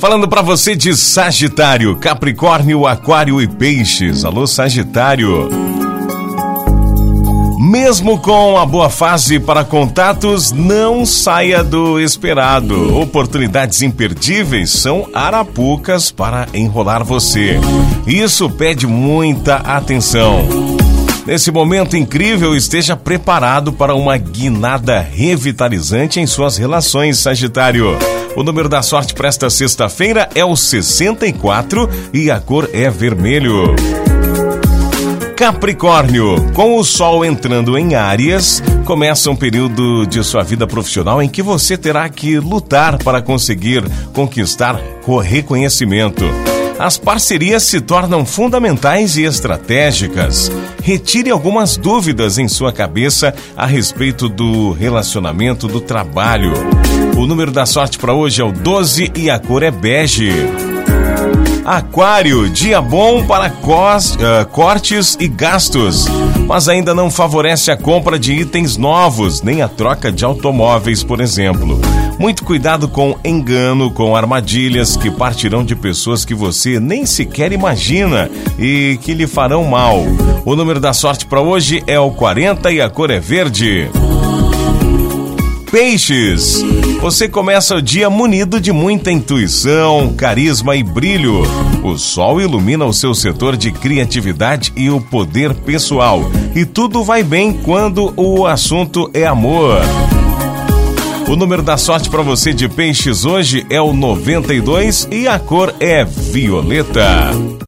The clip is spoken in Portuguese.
Falando para você de Sagitário, Capricórnio, Aquário e Peixes. Alô, Sagitário. Mesmo com a boa fase para contatos, não saia do esperado. Oportunidades imperdíveis são arapucas para enrolar você. Isso pede muita atenção. Nesse momento incrível, esteja preparado para uma guinada revitalizante em suas relações, Sagitário. O número da sorte para esta sexta-feira é o 64 e a cor é vermelho. Capricórnio, com o Sol entrando em Áries, começa um período de sua vida profissional em que você terá que lutar para conseguir conquistar o reconhecimento. As parcerias se tornam fundamentais e estratégicas. Retire algumas dúvidas em sua cabeça a respeito do relacionamento do trabalho. O número da sorte para hoje é o 12 e a cor é bege. Aquário, dia bom para cos, uh, cortes e gastos, mas ainda não favorece a compra de itens novos, nem a troca de automóveis, por exemplo. Muito cuidado com engano, com armadilhas que partirão de pessoas que você nem sequer imagina e que lhe farão mal. O número da sorte para hoje é o 40 e a cor é verde. Peixes. Você começa o dia munido de muita intuição, carisma e brilho. O sol ilumina o seu setor de criatividade e o poder pessoal. E tudo vai bem quando o assunto é amor. O número da sorte para você de peixes hoje é o 92 e a cor é violeta.